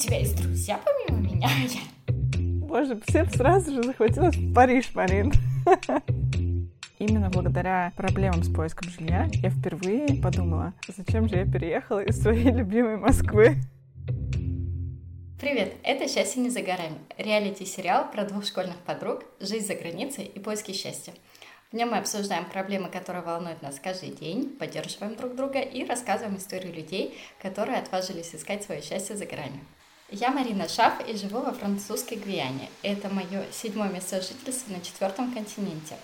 тебя есть друзья помимо меня? Боже, всем сразу же захватилось в Париж, Марин. Именно благодаря проблемам с поиском жилья я впервые подумала, зачем же я переехала из своей любимой Москвы. Привет, это «Счастье не за горами» — реалити-сериал про двух школьных подруг, жизнь за границей и поиски счастья. В нем мы обсуждаем проблемы, которые волнуют нас каждый день, поддерживаем друг друга и рассказываем истории людей, которые отважились искать свое счастье за границей. Я Марина Шаф и живу во французской Гвиане. Это мое седьмое место жительства на четвертом континенте.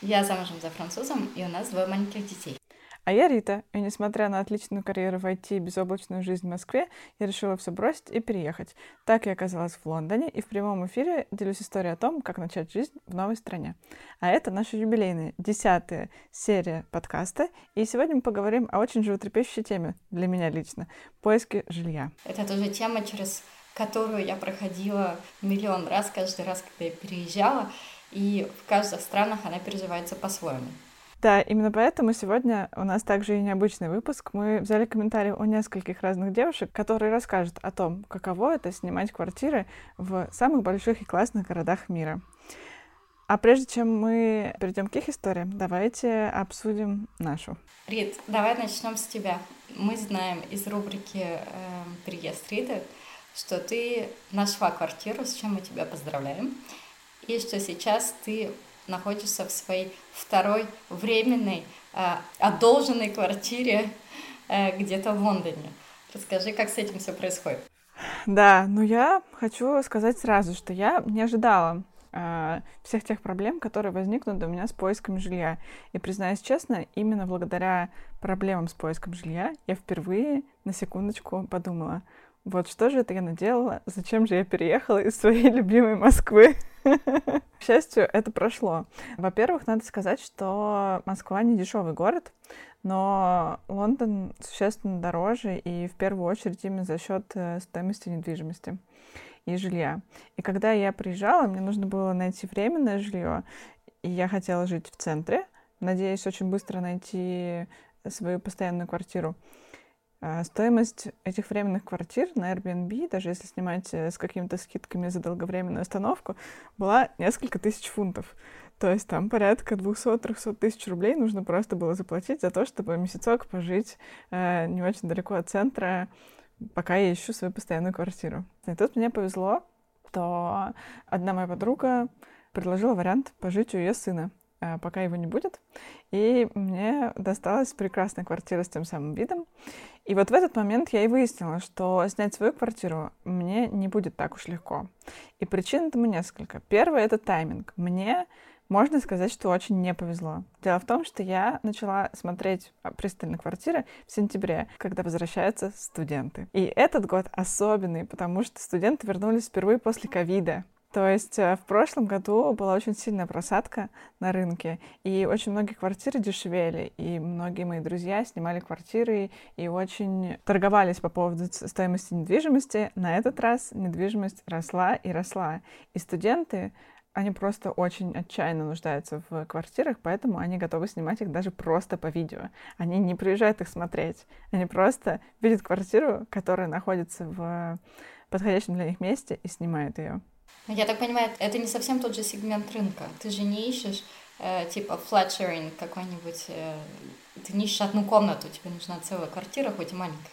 Я замужем за французом, и у нас двое маленьких детей. А я Рита, и несмотря на отличную карьеру в IT и безоблачную жизнь в Москве, я решила все бросить и переехать. Так я оказалась в Лондоне, и в прямом эфире делюсь историей о том, как начать жизнь в новой стране. А это наша юбилейная, десятая серия подкаста, и сегодня мы поговорим о очень животрепещущей теме, для меня лично, поиске жилья. Это тоже тема, через которую я проходила миллион раз, каждый раз, когда я переезжала, и в каждых странах она переживается по-своему. Да, именно поэтому сегодня у нас также и необычный выпуск. Мы взяли комментарии у нескольких разных девушек, которые расскажут о том, каково это снимать квартиры в самых больших и классных городах мира. А прежде чем мы перейдем к их историям, давайте обсудим нашу. Рит, давай начнем с тебя. Мы знаем из рубрики э, «Приезд Риты», что ты нашла квартиру, с чем мы тебя поздравляем, и что сейчас ты находишься в своей второй временной э, одолженной квартире э, где-то в Лондоне. Расскажи, как с этим все происходит. Да, ну я хочу сказать сразу, что я не ожидала э, всех тех проблем, которые возникнут у меня с поиском жилья. И признаюсь честно, именно благодаря проблемам с поиском жилья я впервые на секундочку подумала, вот что же это я наделала? Зачем же я переехала из своей любимой Москвы? К счастью, это прошло. Во-первых, надо сказать, что Москва не дешевый город, но Лондон существенно дороже, и в первую очередь именно за счет э, стоимости недвижимости и жилья. И когда я приезжала, мне нужно было найти временное жилье, и я хотела жить в центре, надеясь очень быстро найти свою постоянную квартиру. А, стоимость этих временных квартир на Airbnb, даже если снимать э, с какими-то скидками за долговременную остановку, была несколько тысяч фунтов. То есть там порядка 200-300 тысяч рублей нужно просто было заплатить за то, чтобы месяцок пожить э, не очень далеко от центра, пока я ищу свою постоянную квартиру. И тут мне повезло, что одна моя подруга предложила вариант пожить у ее сына. Э, пока его не будет. И мне досталась прекрасная квартира с тем самым видом. И вот в этот момент я и выяснила, что снять свою квартиру мне не будет так уж легко. И причин этому несколько. Первое — это тайминг. Мне можно сказать, что очень не повезло. Дело в том, что я начала смотреть а, пристально квартиры в сентябре, когда возвращаются студенты. И этот год особенный, потому что студенты вернулись впервые после ковида. То есть э, в прошлом году была очень сильная просадка на рынке, и очень многие квартиры дешевели, и многие мои друзья снимали квартиры и очень торговались по поводу стоимости недвижимости. На этот раз недвижимость росла и росла. И студенты, они просто очень отчаянно нуждаются в квартирах, поэтому они готовы снимать их даже просто по видео. Они не приезжают их смотреть. Они просто видят квартиру, которая находится в подходящем для них месте и снимают ее. Я так понимаю, это не совсем тот же сегмент рынка. Ты же не ищешь э, типа sharing какой-нибудь, э, ты не ищешь одну комнату, тебе нужна целая квартира, хоть и маленькая.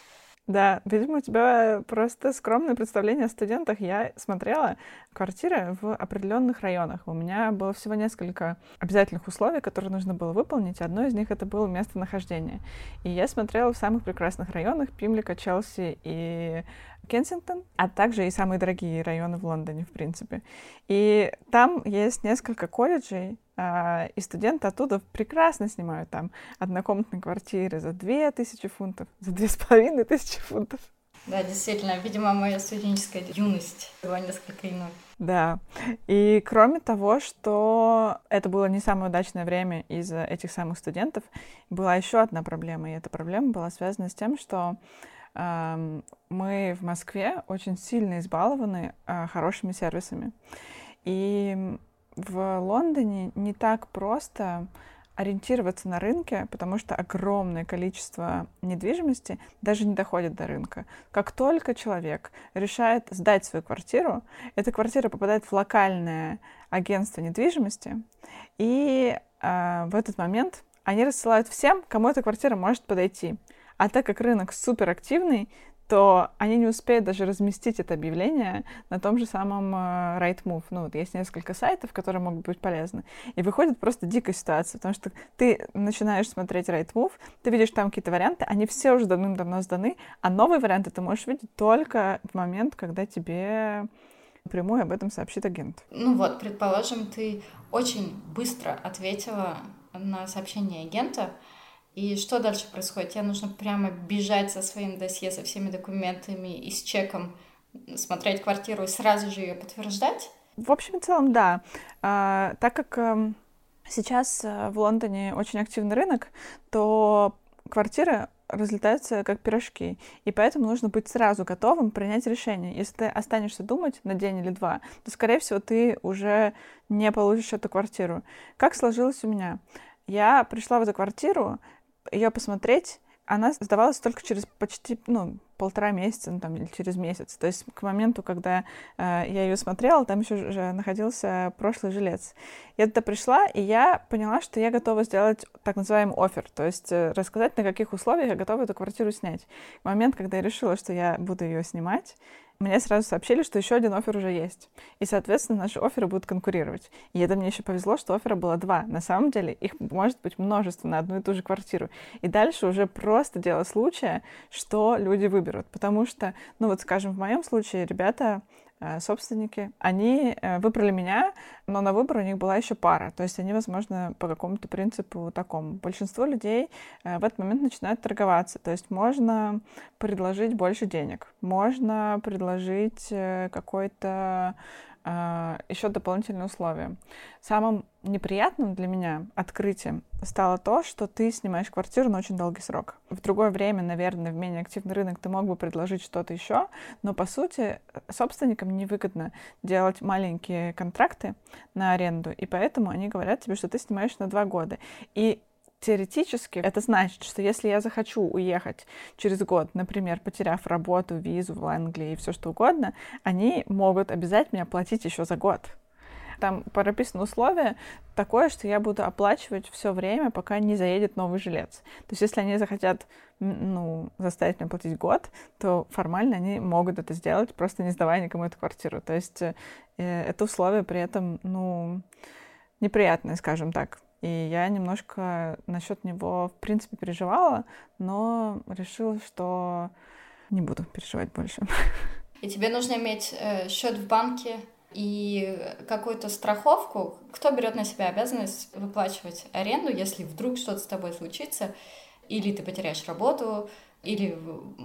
Да, видимо, у тебя просто скромное представление о студентах. Я смотрела квартиры в определенных районах. У меня было всего несколько обязательных условий, которые нужно было выполнить. Одно из них это было местонахождение. И я смотрела в самых прекрасных районах Пимлика, Челси и Кенсингтон, а также и самые дорогие районы в Лондоне, в принципе. И там есть несколько колледжей, а, и студенты оттуда прекрасно снимают там однокомнатные квартиры за две тысячи фунтов, за две с половиной тысячи фунтов. Да, действительно, видимо, моя студенческая юность была несколько иной. Да. И кроме того, что это было не самое удачное время из-за этих самых студентов, была еще одна проблема. И эта проблема была связана с тем, что мы в Москве очень сильно избалованы а, хорошими сервисами. И в Лондоне не так просто ориентироваться на рынке, потому что огромное количество недвижимости даже не доходит до рынка. Как только человек решает сдать свою квартиру, эта квартира попадает в локальное агентство недвижимости, и э, в этот момент они рассылают всем, кому эта квартира может подойти. А так как рынок суперактивный, то они не успеют даже разместить это объявление на том же самом uh, Rightmove. Ну, вот есть несколько сайтов, которые могут быть полезны. И выходит просто дикая ситуация, потому что ты начинаешь смотреть Rightmove, ты видишь там какие-то варианты, они все уже давным-давно сданы, а новые варианты ты можешь видеть только в момент, когда тебе напрямую об этом сообщит агент. Ну вот, предположим, ты очень быстро ответила на сообщение агента, и что дальше происходит? Тебе нужно прямо бежать со своим досье, со всеми документами и с чеком, смотреть квартиру и сразу же ее подтверждать? В общем и целом, да. А, так как а, сейчас э, в Лондоне очень активный рынок, то квартиры разлетаются как пирожки. И поэтому нужно быть сразу готовым принять решение. Если ты останешься думать на день или два, то, скорее всего, ты уже не получишь эту квартиру. Как сложилось у меня? Я пришла в эту квартиру, ее посмотреть, она сдавалась только через почти, ну, полтора месяца, ну, там, или через месяц. То есть к моменту, когда э, я ее смотрела, там еще уже находился прошлый жилец. Я туда пришла, и я поняла, что я готова сделать так называемый офер, то есть э, рассказать, на каких условиях я готова эту квартиру снять. Момент, когда я решила, что я буду ее снимать, мне сразу сообщили, что еще один офер уже есть. И, соответственно, наши оферы будут конкурировать. И это мне еще повезло, что оффера было два. На самом деле их может быть множество на одну и ту же квартиру. И дальше уже просто дело случая, что люди выберут. Потому что, ну вот, скажем, в моем случае ребята собственники, они э, выбрали меня, но на выбор у них была еще пара. То есть они, возможно, по какому-то принципу такому. Большинство людей э, в этот момент начинают торговаться. То есть можно предложить больше денег, можно предложить какой-то еще дополнительные условия. Самым неприятным для меня открытием стало то, что ты снимаешь квартиру на очень долгий срок. В другое время, наверное, в менее активный рынок ты мог бы предложить что-то еще, но по сути собственникам невыгодно делать маленькие контракты на аренду, и поэтому они говорят тебе, что ты снимаешь на два года. И теоретически это значит, что если я захочу уехать через год, например, потеряв работу, визу в Англии и все что угодно, они могут обязать меня платить еще за год. Там прописано условие такое, что я буду оплачивать все время, пока не заедет новый жилец. То есть если они захотят ну, заставить меня платить год, то формально они могут это сделать, просто не сдавая никому эту квартиру. То есть э, это условие при этом, ну, неприятное, скажем так. И я немножко насчет него, в принципе, переживала, но решила, что не буду переживать больше. И тебе нужно иметь э, счет в банке и какую-то страховку. Кто берет на себя обязанность выплачивать аренду, если вдруг что-то с тобой случится, или ты потеряешь работу, или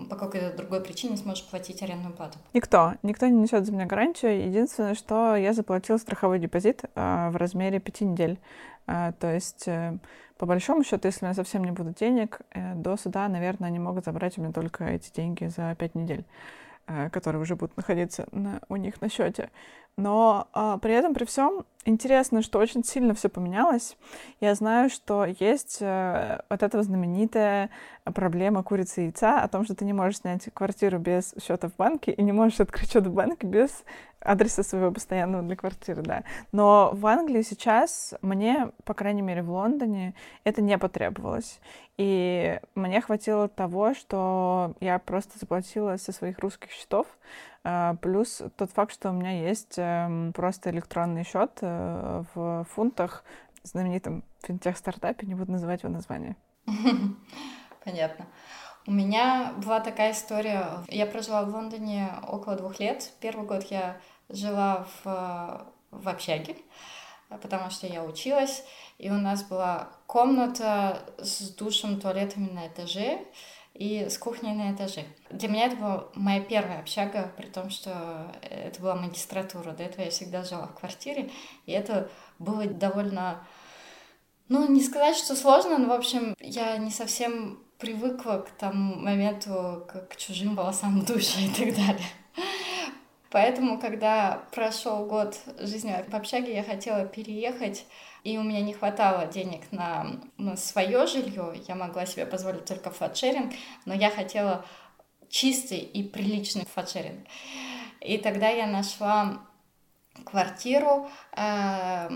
по какой-то другой причине сможешь платить арендную плату? Никто. Никто не несет за меня гарантию. Единственное, что я заплатила страховой депозит э, в размере пяти недель. А, то есть, э, по большому счету, если у меня совсем не будет денег, э, до суда, наверное, они могут забрать у меня только эти деньги за пять недель, э, которые уже будут находиться на, у них на счете. Но а, при этом, при всем, интересно, что очень сильно все поменялось. Я знаю, что есть а, вот эта знаменитая проблема курицы и яйца о том, что ты не можешь снять квартиру без счета в банке и не можешь открыть счет в банке без адреса своего постоянного для квартиры, да. Но в Англии сейчас мне, по крайней мере, в Лондоне это не потребовалось. И мне хватило того, что я просто заплатила со своих русских счетов, плюс тот факт, что у меня есть эм, просто электронный счет э, в фунтах в знаменитом финтех-стартапе, не буду называть его название. Понятно. У меня была такая история. Я прожила в Лондоне около двух лет. Первый год я жила в, в общаге, потому что я училась, и у нас была комната с душем, туалетами на этаже и с кухней на этаже. Для меня это была моя первая общага, при том, что это была магистратура. До этого я всегда жила в квартире, и это было довольно... Ну, не сказать, что сложно, но, в общем, я не совсем привыкла к тому моменту, к, к чужим волосам в душе и так далее. Поэтому, когда прошел год жизни в общаге, я хотела переехать и у меня не хватало денег на, свое жилье, я могла себе позволить только флатшеринг, но я хотела чистый и приличный флатшеринг. И тогда я нашла квартиру э,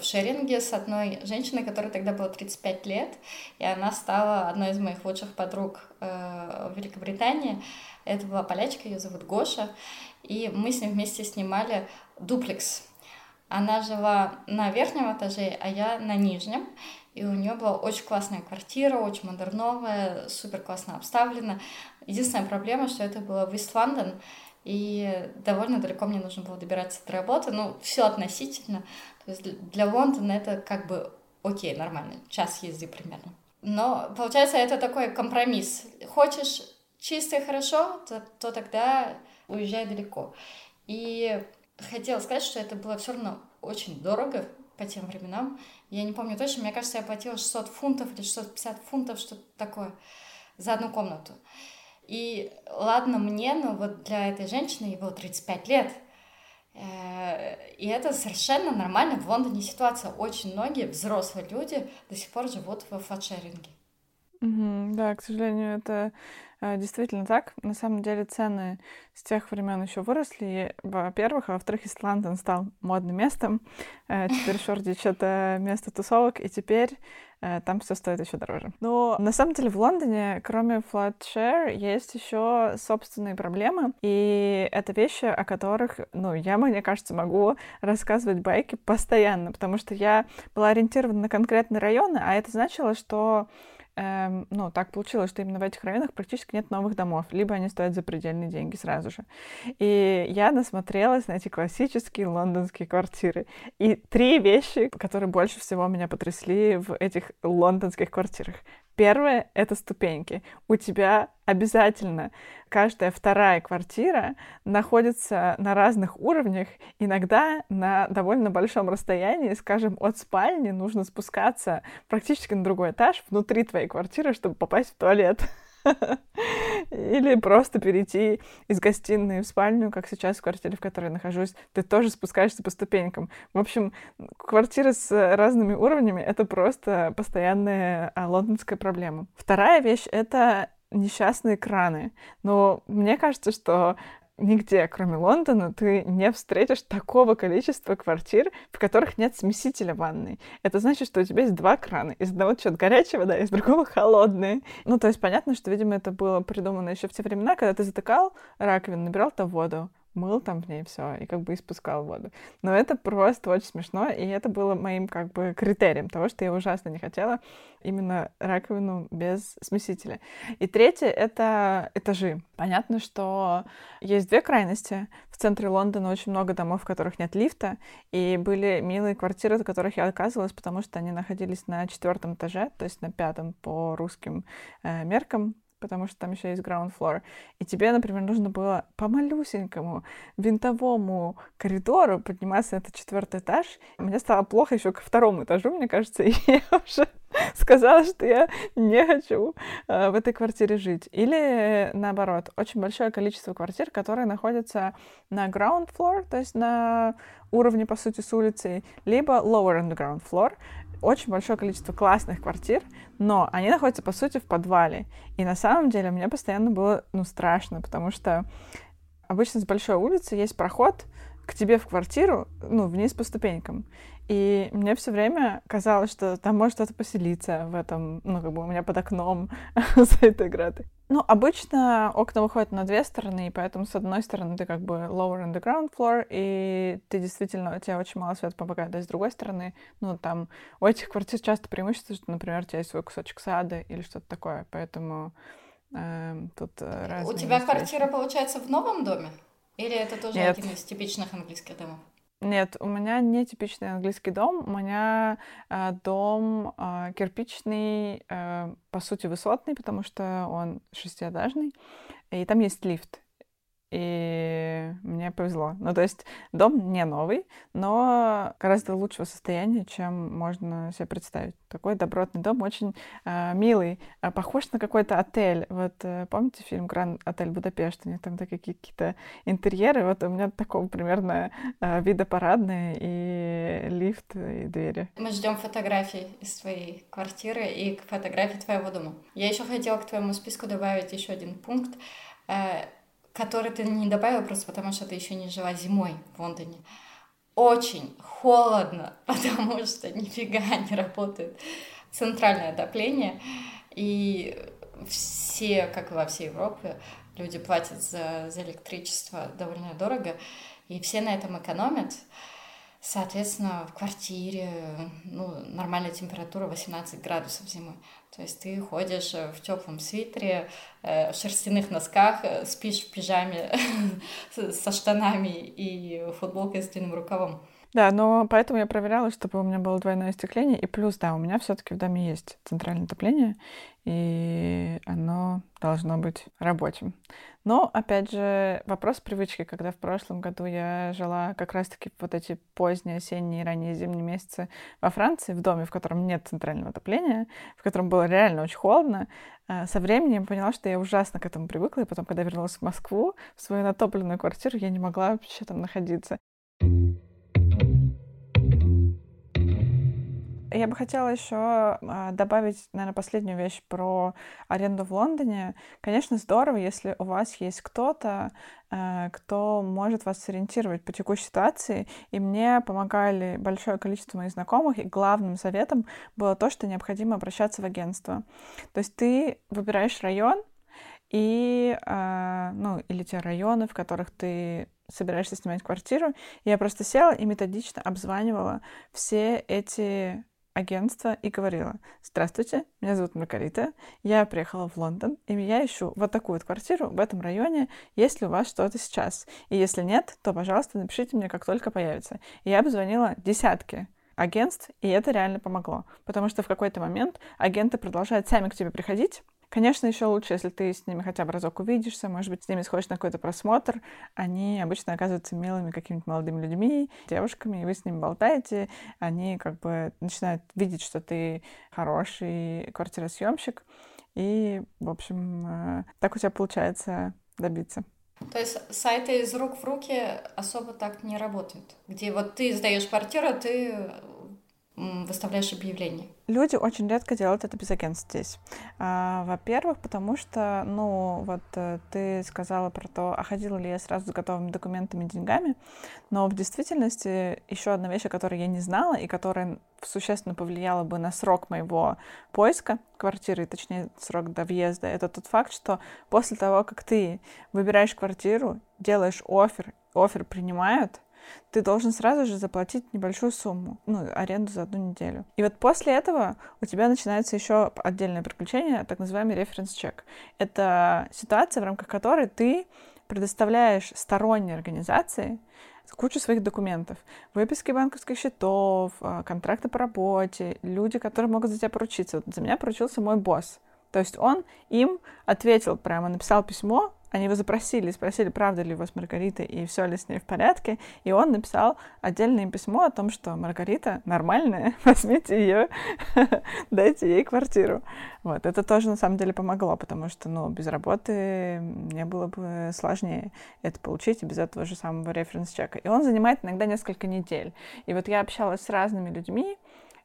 в шеринге с одной женщиной, которой тогда было 35 лет, и она стала одной из моих лучших подруг э, в Великобритании. Это была полячка, ее зовут Гоша, и мы с ним вместе снимали дуплекс. Она жила на верхнем этаже, а я на нижнем, и у нее была очень классная квартира, очень модерновая, супер классно обставлена. Единственная проблема, что это было в Ист-Лондон, и довольно далеко мне нужно было добираться до работы, ну, все относительно. То есть для Лондона это как бы окей, нормально, час езды примерно. Но получается это такой компромисс. Хочешь чисто и хорошо, то, то тогда уезжай далеко. И хотела сказать, что это было все равно очень дорого по тем временам. Я не помню точно, мне кажется, я платила 600 фунтов или 650 фунтов, что-то такое, за одну комнату. И ладно мне, но вот для этой женщины ей было 35 лет. Э, и это совершенно нормально. В Лондоне ситуация. Очень многие взрослые люди до сих пор живут в флатшеринге. Угу, да, к сожалению, это действительно так. На самом деле цены с тех времен еще выросли, во-первых, а во-вторых, Ист Лондон стал модным местом. Э, теперь Шордич — это место тусовок, и теперь Э, там все стоит еще дороже. Но на самом деле в Лондоне, кроме FlatShare, есть еще собственные проблемы, и это вещи, о которых, ну, я, мне кажется, могу рассказывать байки постоянно, потому что я была ориентирована на конкретные районы, а это значило, что эм, ну, так получилось, что именно в этих районах практически нет новых домов, либо они стоят запредельные деньги сразу же. И я насмотрелась на эти классические лондонские квартиры. И три вещи, которые больше всего меня потрясли в этих лондонских квартирах. Первое — это ступеньки. У тебя обязательно каждая вторая квартира находится на разных уровнях, иногда на довольно большом расстоянии, скажем, от спальни нужно спускаться практически на другой этаж внутри твоей квартиры, чтобы попасть в туалет. Или просто перейти из гостиной в спальню, как сейчас в квартире, в которой я нахожусь, ты тоже спускаешься по ступенькам. В общем, квартиры с разными уровнями — это просто постоянная а, лондонская проблема. Вторая вещь — это несчастные краны. Но мне кажется, что нигде, кроме Лондона, ты не встретишь такого количества квартир, в которых нет смесителя ванной. Это значит, что у тебя есть два крана. Из одного течет горячая вода, из другого холодная. Ну, то есть понятно, что, видимо, это было придумано еще в те времена, когда ты затыкал раковину, набирал там воду, мыл там в ней все и как бы испускал воду. Но это просто очень смешно, и это было моим как бы критерием того, что я ужасно не хотела именно раковину без смесителя. И третье — это этажи. Понятно, что есть две крайности. В центре Лондона очень много домов, в которых нет лифта, и были милые квартиры, в которых я оказывалась, потому что они находились на четвертом этаже, то есть на пятом по русским э, меркам, потому что там еще есть ground floor. И тебе, например, нужно было по малюсенькому винтовому коридору подниматься на этот четвертый этаж. И мне стало плохо еще ко второму этажу, мне кажется, и я уже сказала, что я не хочу э, в этой квартире жить. Или наоборот, очень большое количество квартир, которые находятся на ground floor, то есть на уровне, по сути, с улицей, либо lower on the ground floor, очень большое количество классных квартир, но они находятся, по сути, в подвале. И на самом деле мне постоянно было, ну, страшно, потому что обычно с большой улицы есть проход к тебе в квартиру, ну, вниз по ступенькам. И мне все время казалось, что там может кто-то поселиться в этом, ну, как бы у меня под окном за этой гратой. Ну, обычно окна выходят на две стороны, и поэтому с одной стороны ты как бы lower on the ground floor, и ты действительно, у тебя очень мало света попадает, а с другой стороны, ну, там у этих квартир часто преимущество, что, например, у тебя есть свой кусочек сада или что-то такое, поэтому э, тут разные У тебя квартира, получается, в новом доме? Или это тоже Нет. один из типичных английских домов? Нет, у меня не типичный английский дом. У меня э, дом э, кирпичный, э, по сути, высотный, потому что он шестиэтажный, и там есть лифт. И мне повезло. Ну, то есть дом не новый, но гораздо лучшего состояния, чем можно себе представить. Такой добротный дом, очень э, милый, э, похож на какой-то отель. Вот э, помните фильм «Гранд Отель Будапешт»? У них там такие какие-то интерьеры. Вот у меня такого примерно э, вида парадные и лифт, и двери. Мы ждем фотографий из твоей квартиры и фотографий твоего дома. Я еще хотела к твоему списку добавить еще один пункт э, который ты не добавил просто потому, что ты еще не жила зимой в Лондоне. Очень холодно, потому что нифига не работает центральное отопление. И все, как и во всей Европе, люди платят за, за электричество довольно дорого, и все на этом экономят. Соответственно, в квартире ну, нормальная температура 18 градусов зимой. То есть ты ходишь э, в теплом свитере, э, в шерстяных носках, э, спишь в пижаме со штанами и футболкой с длинным рукавом. Да, но поэтому я проверяла, чтобы у меня было двойное остекление. И плюс, да, у меня все-таки в доме есть центральное отопление, и оно должно быть рабочим. Но, опять же, вопрос привычки, когда в прошлом году я жила как раз-таки вот эти поздние осенние и ранние зимние месяцы во Франции, в доме, в котором нет центрального отопления, в котором было реально очень холодно, а, со временем поняла, что я ужасно к этому привыкла, и потом, когда вернулась в Москву, в свою натопленную квартиру, я не могла вообще там находиться. Я бы хотела еще а, добавить, наверное, последнюю вещь про аренду в Лондоне. Конечно, здорово, если у вас есть кто-то, э, кто может вас сориентировать по текущей ситуации. И мне помогали большое количество моих знакомых, и главным советом было то, что необходимо обращаться в агентство. То есть ты выбираешь район, и, э, ну, или те районы, в которых ты собираешься снимать квартиру. Я просто села и методично обзванивала все эти агентство и говорила, здравствуйте, меня зовут Маргарита, я приехала в Лондон, и я ищу вот такую вот квартиру в этом районе, есть ли у вас что-то сейчас? И если нет, то, пожалуйста, напишите мне, как только появится. И я обзвонила десятки агентств, и это реально помогло. Потому что в какой-то момент агенты продолжают сами к тебе приходить, Конечно, еще лучше, если ты с ними хотя бы разок увидишься, может быть, с ними сходишь на какой-то просмотр. Они обычно оказываются милыми какими-то молодыми людьми, девушками, и вы с ними болтаете. Они как бы начинают видеть, что ты хороший квартиросъемщик. И, в общем, э, так у тебя получается добиться. То есть сайты из рук в руки особо так не работают, где вот ты сдаешь квартиру, ты выставляешь объявление? Люди очень редко делают это без агентств здесь. А, во-первых, потому что, ну, вот э, ты сказала про то, а ходила ли я сразу с готовыми документами и деньгами, но в действительности еще одна вещь, о которой я не знала и которая существенно повлияла бы на срок моего поиска квартиры, точнее, срок до въезда, это тот факт, что после того, как ты выбираешь квартиру, делаешь офер, офер принимают, ты должен сразу же заплатить небольшую сумму, ну, аренду за одну неделю. И вот после этого у тебя начинается еще отдельное приключение, так называемый референс-чек. Это ситуация, в рамках которой ты предоставляешь сторонней организации кучу своих документов. Выписки банковских счетов, а, контракты по работе, люди, которые могут за тебя поручиться. Вот за меня поручился мой босс. То есть он им ответил прямо, написал письмо, они его запросили, спросили, правда ли у вас Маргарита и все ли с ней в порядке. И он написал отдельное письмо о том, что Маргарита нормальная, возьмите ее, дайте ей квартиру. Вот, это тоже на самом деле помогло, потому что, ну, без работы мне было бы сложнее это получить, и без этого же самого референс-чека. И он занимает иногда несколько недель. И вот я общалась с разными людьми,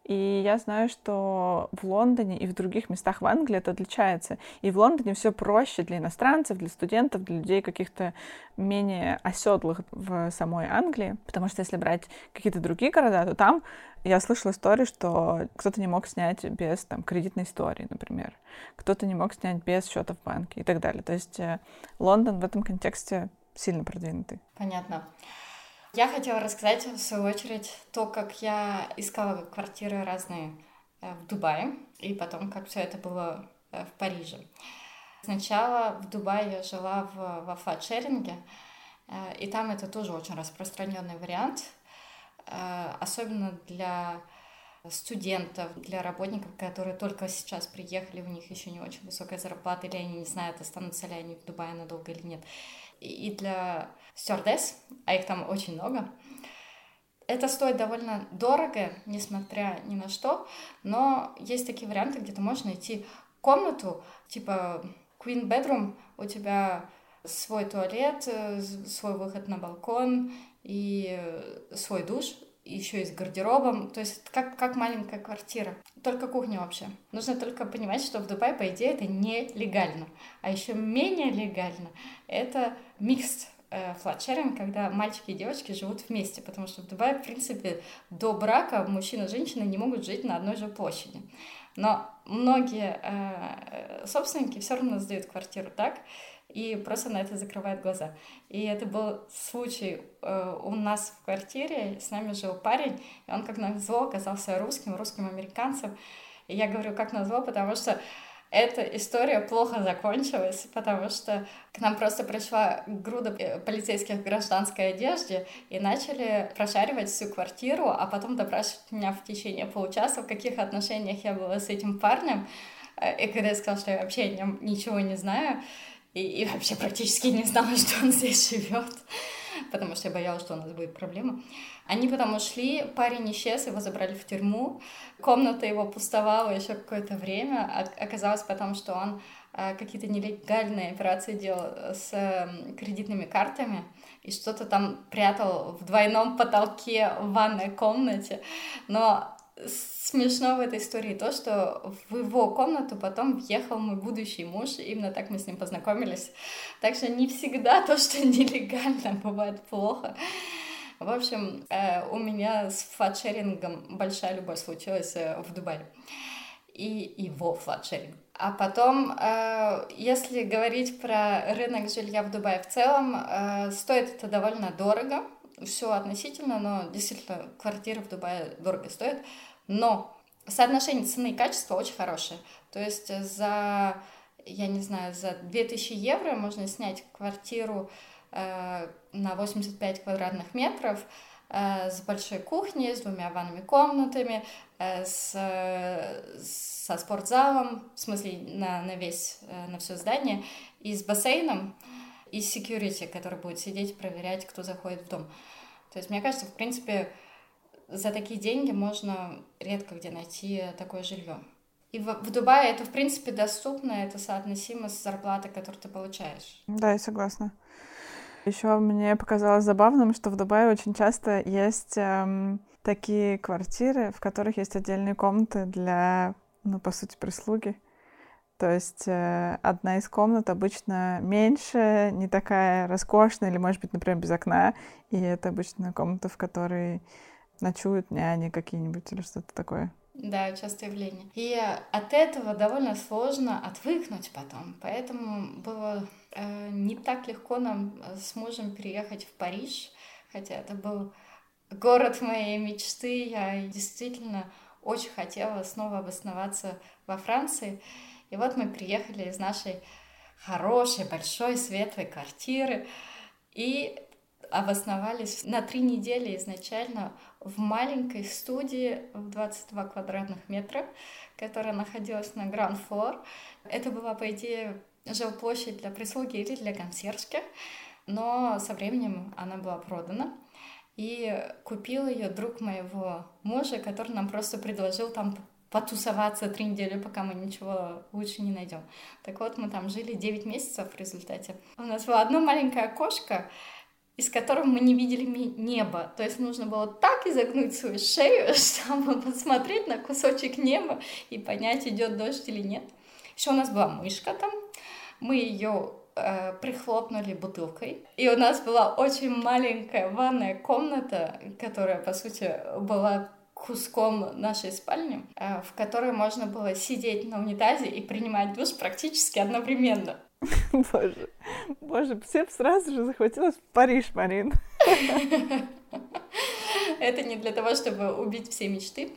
и я знаю, что в Лондоне и в других местах в Англии это отличается. И в Лондоне все проще для иностранцев, для студентов, для людей каких-то менее оседлых в самой Англии. Потому что если брать какие-то другие города, то там я слышала историю, что кто-то не мог снять без там, кредитной истории, например. Кто-то не мог снять без счета в банке и так далее. То есть э, Лондон в этом контексте сильно продвинутый. Понятно. Я хотела рассказать, в свою очередь, то, как я искала квартиры разные э, в Дубае, и потом, как все это было э, в Париже. Сначала в Дубае я жила в, во флатшеринге, э, и там это тоже очень распространенный вариант, особенно для студентов, для работников, которые только сейчас приехали, у них еще не очень высокая зарплата, или они не знают, останутся ли они в Дубае надолго или нет. и для стюардесс, а их там очень много. Это стоит довольно дорого, несмотря ни на что, но есть такие варианты, где ты можешь найти комнату, типа Queen Bedroom, у тебя свой туалет, э, свой выход на балкон и э, свой душ, еще и с гардеробом, то есть как, как маленькая квартира. Только кухня вообще. Нужно только понимать, что в Дубае, по идее, это нелегально. А еще менее легально это микс э, флатшеринг, когда мальчики и девочки живут вместе, потому что в Дубае, в принципе, до брака мужчина и женщина не могут жить на одной же площади. Но многие э, собственники все равно сдают квартиру так, и просто на это закрывают глаза. И это был случай э, у нас в квартире, с нами жил парень, и он как назло оказался русским, русским американцем. И я говорю, как назло, потому что эта история плохо закончилась, потому что к нам просто пришла груда э, полицейских в гражданской одежде и начали прошаривать всю квартиру, а потом допрашивать меня в течение получаса, в каких отношениях я была с этим парнем. Э, и когда я сказала, что я вообще о нем ничего не знаю, и, и вообще практически не знала, что он здесь живет, потому что я боялась, что у нас будет проблема. Они потом ушли, парень исчез, его забрали в тюрьму, комната его пустовала еще какое-то время, а оказалось потом, что он э, какие-то нелегальные операции делал с эм, кредитными картами и что-то там прятал в двойном потолке в ванной комнате, но смешно в этой истории то, что в его комнату потом въехал мой будущий муж, именно так мы с ним познакомились. Так что не всегда то, что нелегально, бывает плохо. В общем, э, у меня с флатшерингом большая любовь случилась э, в Дубае. И его флатшеринг. А потом, э, если говорить про рынок жилья в Дубае в целом, стоит это довольно дорого. Все относительно, но действительно квартиры в Дубае дорого стоят. Но соотношение цены и качества очень хорошее. То есть за, я не знаю, за 2000 евро можно снять квартиру э, на 85 квадратных метров э, с большой кухней, с двумя ванными комнатами, э, с, со спортзалом, в смысле на, на весь, э, на все здание, и с бассейном, и с security, который будет сидеть, проверять, кто заходит в дом. То есть, мне кажется, в принципе, за такие деньги можно редко где найти такое жилье. И в, в Дубае это, в принципе, доступно, это соотносимо с зарплатой, которую ты получаешь. Да, я согласна. Еще мне показалось забавным, что в Дубае очень часто есть эм, такие квартиры, в которых есть отдельные комнаты для, ну, по сути, прислуги. То есть э, одна из комнат обычно меньше, не такая роскошная, или, может быть, например, без окна. И это обычно комната, в которой ночуют няни какие-нибудь или что-то такое. Да, частое явление. И от этого довольно сложно отвыкнуть потом. Поэтому было э, не так легко нам с мужем переехать в Париж, хотя это был город моей мечты. Я действительно очень хотела снова обосноваться во Франции. И вот мы приехали из нашей хорошей, большой, светлой квартиры. И обосновались на три недели изначально в маленькой студии в 22 квадратных метра, которая находилась на Гранд Флор. Это была, по идее, жилплощадь для прислуги или для консьержки, но со временем она была продана. И купил ее друг моего мужа, который нам просто предложил там потусоваться три недели, пока мы ничего лучше не найдем. Так вот, мы там жили 9 месяцев в результате. У нас было одно маленькое окошко, из которого мы не видели небо. То есть нужно было так изогнуть свою шею, чтобы посмотреть на кусочек неба и понять, идет дождь или нет. Еще у нас была мышка там. Мы ее э, прихлопнули бутылкой. И у нас была очень маленькая ванная комната, которая, по сути, была куском нашей спальни, э, в которой можно было сидеть на унитазе и принимать душ практически одновременно. Боже, боже, всем сразу же захватилось в Париж, Марин. Это не для того, чтобы убить все мечты,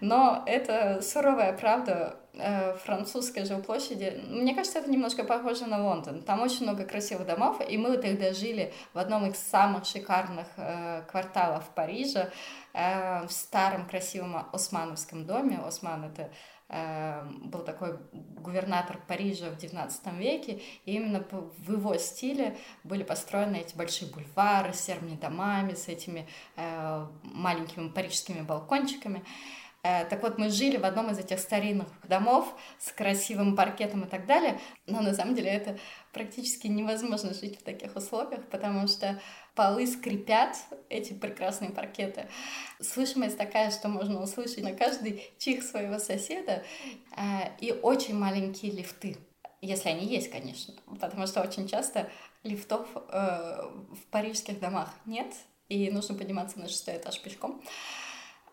но это суровая правда э, французской жилплощади. Мне кажется, это немножко похоже на Лондон. Там очень много красивых домов, и мы тогда жили в одном из самых шикарных э, кварталов Парижа, э, в старом красивом османовском доме. Осман — это был такой губернатор Парижа в XIX веке, и именно в его стиле были построены эти большие бульвары с серыми домами, с этими э, маленькими парижскими балкончиками. Э, так вот, мы жили в одном из этих старинных домов с красивым паркетом и так далее, но на самом деле это практически невозможно жить в таких условиях, потому что полы скрипят, эти прекрасные паркеты. Слышимость такая, что можно услышать на каждый чих своего соседа, э, и очень маленькие лифты, если они есть, конечно, потому что очень часто лифтов э, в парижских домах нет, и нужно подниматься на шестой этаж пешком.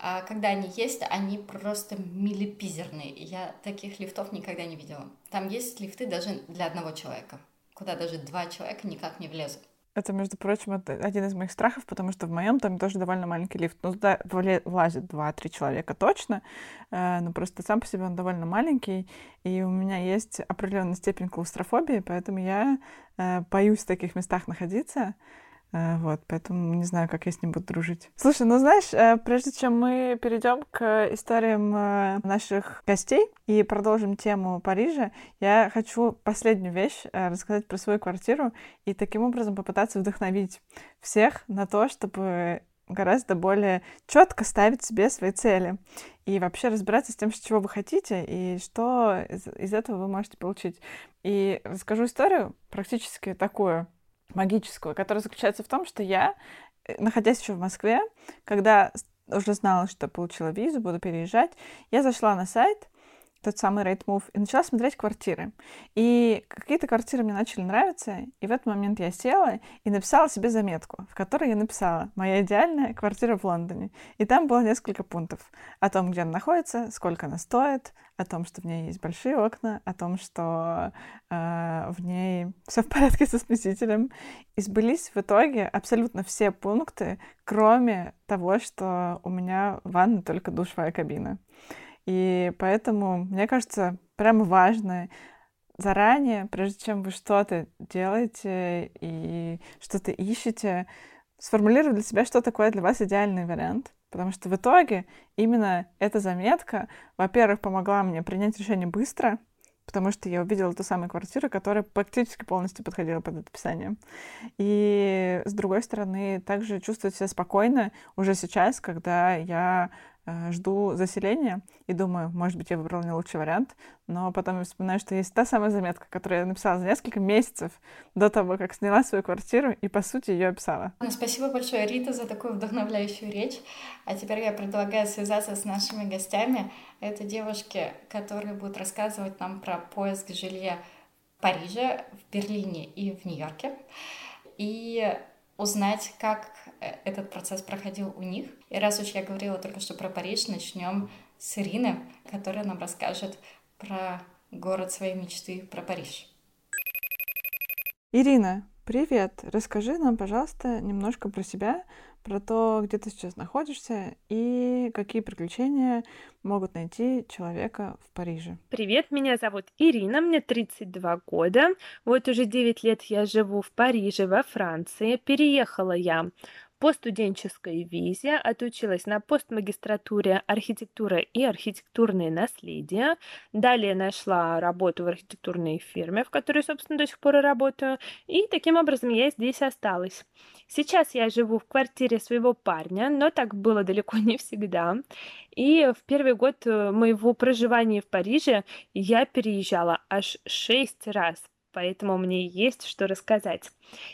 А когда они есть, они просто милипизерные. Я таких лифтов никогда не видела. Там есть лифты даже для одного человека, куда даже два человека никак не влезут. Это, между прочим, один из моих страхов, потому что в моем там тоже довольно маленький лифт. Ну, да, влазит два-три человека точно, э, но просто сам по себе он довольно маленький, и у меня есть определенная степень клаустрофобии, поэтому я э, боюсь в таких местах находиться. Э, вот, поэтому не знаю, как я с ним буду дружить. Слушай, ну знаешь, э, прежде чем мы перейдем к историям э, наших гостей и продолжим тему Парижа, я хочу последнюю вещь рассказать про свою квартиру и таким образом попытаться вдохновить всех на то, чтобы гораздо более четко ставить себе свои цели и вообще разбираться с тем, чего вы хотите и что из, из этого вы можете получить. И расскажу историю практически такую магическую, которая заключается в том, что я, э, находясь еще в Москве, когда уже знала, что получила визу, буду переезжать, я зашла на сайт, тот самый Rate и начала смотреть квартиры. И какие-то квартиры мне начали нравиться, и в этот момент я села и написала себе заметку, в которой я написала «Моя идеальная квартира в Лондоне». И там было несколько пунктов о том, где она находится, сколько она стоит, о том, что в ней есть большие окна, о том, что э, в ней все в порядке со смесителем. И сбылись в итоге абсолютно все пункты, кроме того, что у меня в ванной только душевая кабина. И поэтому, мне кажется, прямо важно заранее, прежде чем вы что-то делаете и что-то ищете, сформулировать для себя, что такое для вас идеальный вариант. Потому что в итоге именно эта заметка, во-первых, помогла мне принять решение быстро, потому что я увидела ту самую квартиру, которая практически полностью подходила под это описание. И, с другой стороны, также чувствовать себя спокойно уже сейчас, когда я жду заселения и думаю, может быть, я выбрала не лучший вариант, но потом я вспоминаю, что есть та самая заметка, которую я написала за несколько месяцев до того, как сняла свою квартиру, и, по сути, ее описала. Ну, спасибо большое, Рита, за такую вдохновляющую речь. А теперь я предлагаю связаться с нашими гостями. Это девушки, которые будут рассказывать нам про поиск жилья в Париже, в Берлине и в Нью-Йорке. И узнать, как э, этот процесс проходил у них. И раз уж я говорила только что про Париж, начнем с Ирины, которая нам расскажет про город своей мечты, про Париж. Ирина, привет! Расскажи нам, пожалуйста, немножко про себя, про то, где ты сейчас находишься и какие приключения могут найти человека в Париже. Привет, меня зовут Ирина, мне 32 года. Вот уже 9 лет я живу в Париже, во Франции. Переехала я по студенческой визе, отучилась на постмагистратуре архитектура и архитектурные наследия. Далее нашла работу в архитектурной фирме, в которой, собственно, до сих пор и работаю. И таким образом я здесь осталась. Сейчас я живу в квартире своего парня, но так было далеко не всегда. И в первый год э, моего проживания в Париже я переезжала аж шесть раз поэтому мне есть что рассказать.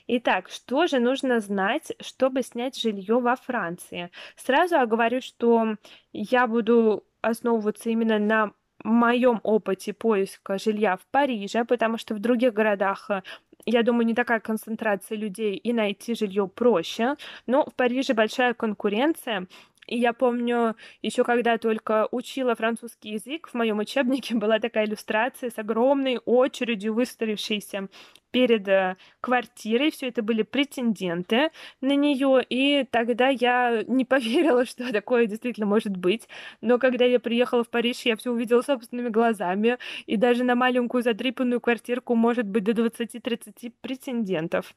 Итак, что же нужно знать, чтобы снять жилье во Франции? Сразу я что я буду основываться именно на моем опыте поиска жилья в Париже, потому что в других городах э, я думаю, не такая концентрация людей, и найти жилье проще. Но в Париже большая конкуренция, и я помню, еще когда только учила французский язык, в моем учебнике была такая иллюстрация с огромной очередью выстроившейся перед э, квартирой. Все это были претенденты на нее. И тогда я не поверила, что такое действительно может быть. Но когда я приехала в Париж, я все увидела собственными глазами. И даже на маленькую задрипанную квартирку может быть до 20-30 претендентов.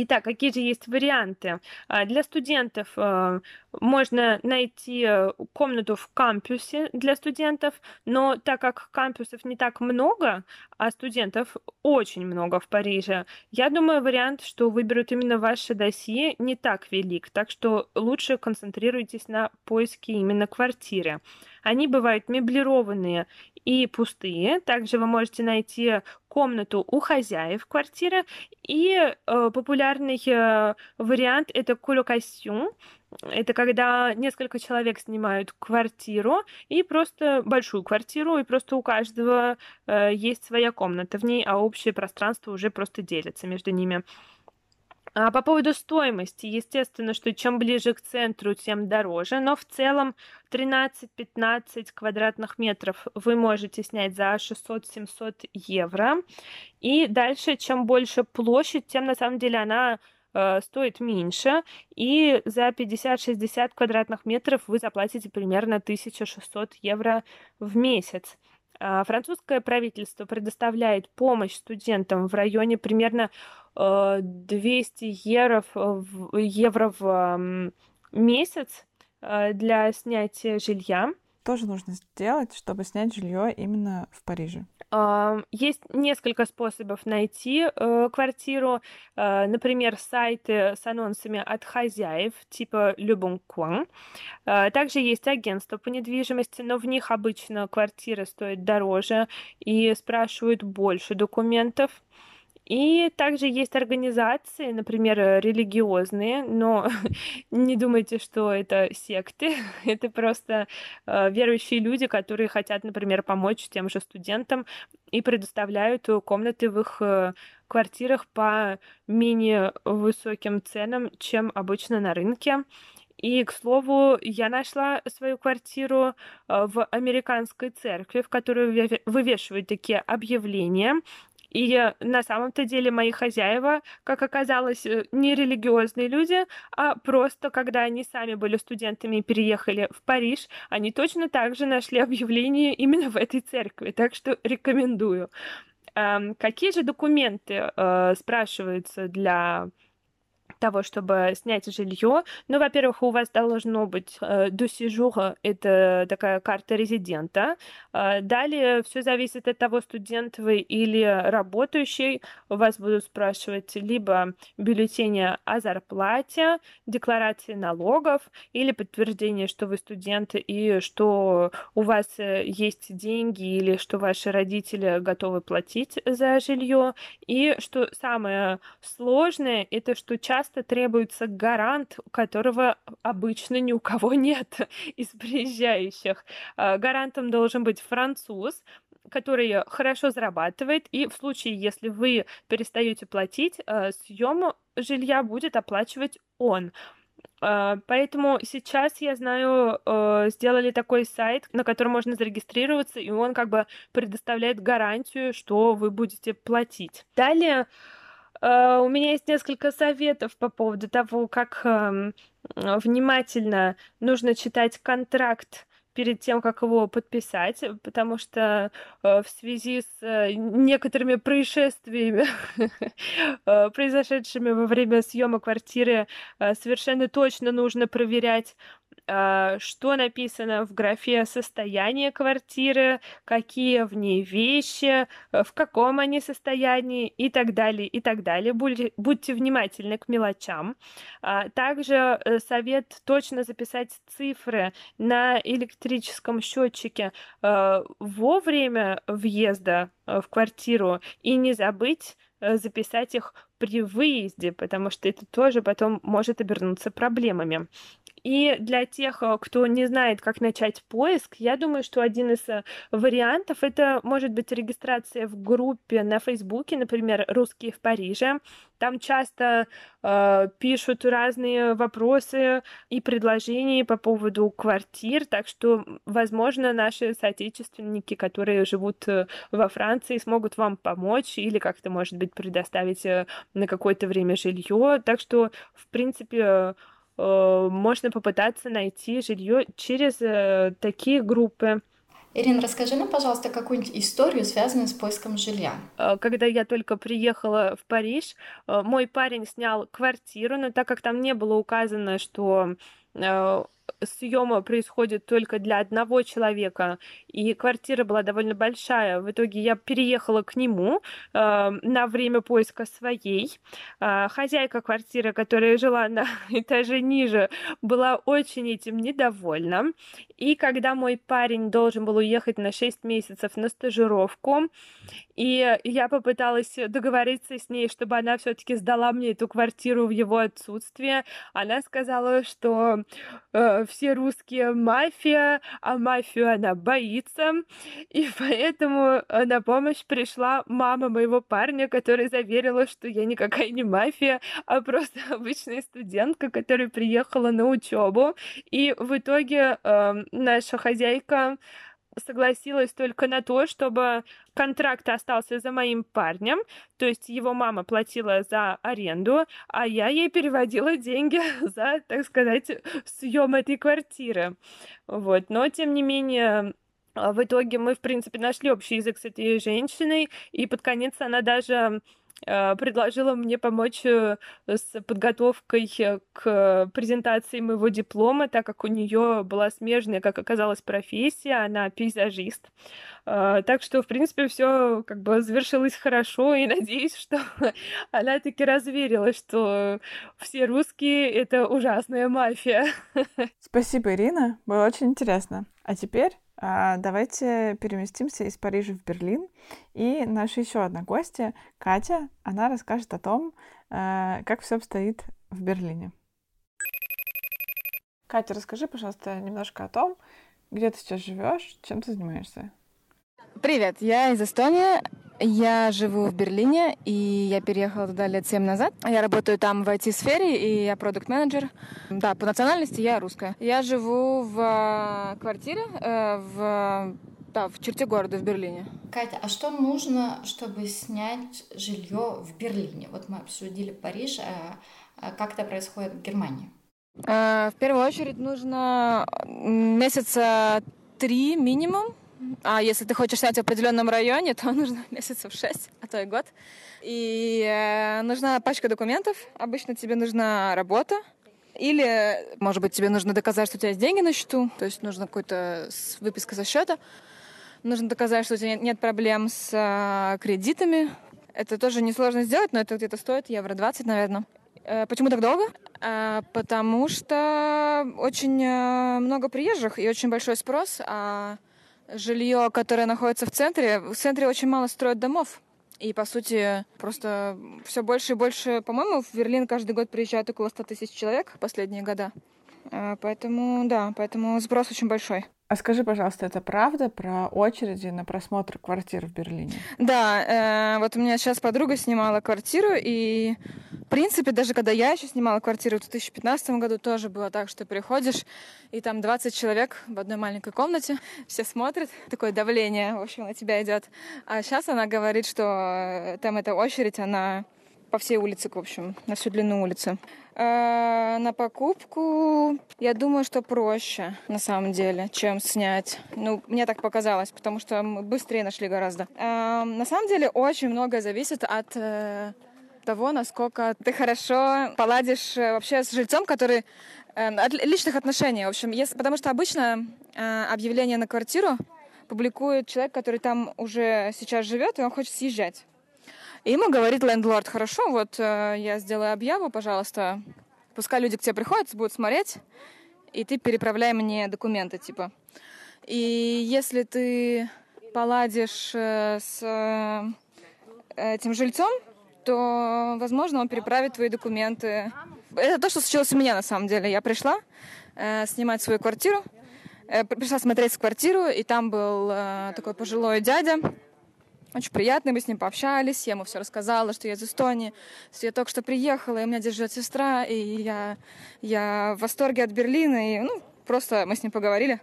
Итак, какие же есть варианты? А, для студентов э, можно найти э, комнату в кампусе для студентов, но так как кампусов не так много, а студентов очень много в Париже, я думаю, вариант, что выберут именно ваше досье, не так велик. Так что лучше концентрируйтесь на поиске именно квартиры. Они бывают меблированные и пустые. Также вы можете найти комнату у хозяев квартиры. И э, популярный э, вариант это колокасьон. Это когда несколько человек снимают квартиру и просто большую квартиру, и просто у каждого э, есть своя комната в ней, а общее пространство уже просто делится между ними. А по поводу стоимости, естественно, что чем ближе к центру, тем дороже, но в целом 13-15 квадратных метров вы можете снять за 600-700 евро. И дальше, чем больше площадь, тем на самом деле она э, стоит меньше, и за 50-60 квадратных метров вы заплатите примерно 1600 евро в месяц. А французское правительство предоставляет помощь студентам в районе примерно 200 э, евро в, евро в месяц э, для снятия жилья. Тоже нужно сделать, чтобы снять жилье именно в Париже. Есть несколько способов найти э, квартиру. Э, например, сайты с анонсами от хозяев, типа Coin. Э, также есть агентства по недвижимости, но в них обычно квартира стоит дороже и спрашивают больше документов. И также есть организации, например, религиозные, но не думайте, что это секты. это просто э, верующие люди, которые хотят, например, помочь тем же студентам и предоставляют комнаты в их э, квартирах по менее высоким ценам, чем обычно на рынке. И, к слову, я нашла свою квартиру э, в американской церкви, в которую вывешивают такие объявления, и на самом-то деле мои хозяева, как оказалось, э, не религиозные люди, а просто когда они сами были студентами и переехали в Париж, они точно так же нашли объявление именно в этой церкви. Так что рекомендую. Какие же документы э, спрашиваются для того, чтобы снять жилье. Ну, во-первых, у вас должно быть э, до сижура, это такая карта резидента. Э, далее все зависит от того, студент вы или работающий. У вас будут спрашивать либо бюллетени о зарплате, декларации налогов или подтверждение, что вы студент и что у вас э, есть деньги или что ваши родители готовы платить за жилье. И что самое сложное, это что часто часто требуется гарант, которого обычно ни у кого нет из приезжающих. А, гарантом должен быть француз, который хорошо зарабатывает, и в случае, если вы перестаете платить, а, съем жилья будет оплачивать он. А, поэтому сейчас, я знаю, сделали такой сайт, на котором можно зарегистрироваться, и он как бы предоставляет гарантию, что вы будете платить. Далее Uh, у меня есть несколько советов по поводу того, как uh, внимательно нужно читать контракт перед тем, как его подписать, потому что uh, в связи с э, некоторыми происшествиями, произошедшими во время съема квартиры, совершенно точно нужно проверять что написано в графе состояние квартиры, какие в ней вещи, э, в каком они состоянии и так далее, и так далее. Будьте, будьте внимательны к мелочам. А, также э, совет точно записать цифры на электрическом счетчике э, во время въезда в квартиру и не забыть записать их при выезде, потому что это тоже потом может обернуться проблемами. И для тех, э, кто не знает, как начать поиск, я думаю, что один из э, вариантов это может быть регистрация в группе на Фейсбуке, например, «Русские в Париже». Там часто э, пишут разные вопросы и предложения по поводу квартир, так что, возможно, наши соотечественники, которые живут э, во Франции, смогут вам помочь или как-то, может быть, предоставить на какое-то время жилье. Так что, в принципе, можно попытаться найти жилье через э, такие группы. Ирина, расскажи нам, пожалуйста, какую-нибудь историю, связанную с поиском жилья. Э, когда я только приехала в Париж, э, мой парень снял квартиру, но так как там не было указано, что э, съема происходит только для одного человека, и квартира была довольно большая. В итоге я переехала к нему э, на время поиска своей. Э, хозяйка квартиры, которая жила на этаже ниже, была очень этим недовольна. И когда мой парень должен был уехать на 6 месяцев на стажировку, и я попыталась договориться с ней, чтобы она все-таки сдала мне эту квартиру в его отсутствие, она сказала, что э, все русские мафия, а мафию она боится. И поэтому э, на помощь пришла мама моего парня, которая заверила, что я никакая не мафия, а просто обычная студентка, которая приехала на учебу. И в итоге э, наша хозяйка согласилась только на то, чтобы контракт остался за моим парнем, то есть его мама платила за аренду, а я ей переводила деньги за, так сказать, съем этой квартиры. Вот. Но, тем не менее, в итоге мы, в принципе, нашли общий язык с этой женщиной, и под конец она даже предложила мне помочь э, с подготовкой э, к презентации моего диплома, так как у нее была смежная, как оказалось, профессия, она пейзажист. Так что, в принципе, все как бы завершилось хорошо, и надеюсь, что она таки разверила, что все русские — это ужасная мафия. Спасибо, Ирина, было очень интересно. А теперь давайте переместимся из Парижа в Берлин. И наша еще одна гостья, Катя, она расскажет о том, а, как все обстоит в Берлине. Катя, расскажи, пожалуйста, немножко о том, где ты сейчас живешь, чем ты занимаешься. Привет, я из Эстонии. Я живу в Берлине, и я переехала туда лет семь назад. Я работаю там в IT-сфере, и я продукт-менеджер. Да, по национальности я русская. Я живу в э, квартире э, в да, в черте города в Берлине. Катя, а что нужно, чтобы снять жилье в Берлине? Вот мы обсудили Париж, а, а как это происходит в Германии? Э, в первую очередь нужно месяца три минимум а если ты хочешь снять в определенном районе, то нужно месяцев шесть, а то и год. И э, нужна пачка документов. Обычно тебе нужна работа. Или, может быть, тебе нужно доказать, что у тебя есть деньги на счету. То есть нужно какой-то выписка со счета. Нужно доказать, что у тебя нет, проблем с э, кредитами. Это тоже несложно сделать, но это где-то стоит евро 20, наверное. Э, почему так долго? Потому что очень много приезжих и очень большой спрос. А жилье, которое находится в центре. В центре очень мало строят домов. И, по сути, просто все больше и больше, по-моему, в Берлин каждый год приезжают около 100 тысяч человек последние года. А, поэтому, да, поэтому спрос очень большой. А скажи, пожалуйста, это правда про очереди на просмотр квартир в Берлине? Да, э, вот у меня сейчас подруга снимала квартиру, и в принципе, даже когда я еще снимала квартиру в 2015 году, тоже было так, что приходишь, и там 20 человек в одной маленькой комнате, все смотрят, такое давление, в общем, на тебя идет. А сейчас она говорит, что э, там эта очередь, она по всей улице, в общем, на всю длину улицы. Э, на покупку, я думаю, что проще, на самом деле, чем снять. Ну, мне так показалось, потому что мы быстрее нашли гораздо. Э, на самом деле, очень многое зависит от э, того, насколько ты хорошо поладишь вообще с жильцом, который от личных отношений, в общем, если, потому что обычно объявление на квартиру публикует человек, который там уже сейчас живет, и он хочет съезжать. И ему говорит лендлорд, хорошо, вот э, я сделаю объяву, пожалуйста, пускай люди к тебе приходят, будут смотреть, и ты переправляй мне документы, типа. И если ты поладишь э, с э, этим жильцом, то, возможно, он переправит твои документы. Это то, что случилось у меня, на самом деле. Я пришла э, снимать свою квартиру, э, пришла смотреть квартиру, и там был э, такой пожилой дядя, очень приятный, мы с ним пообщались, я ему все рассказала, что я из Эстонии, что я только что приехала, и у меня здесь живет сестра, и я, я в восторге от Берлина, и ну, просто мы с ним поговорили.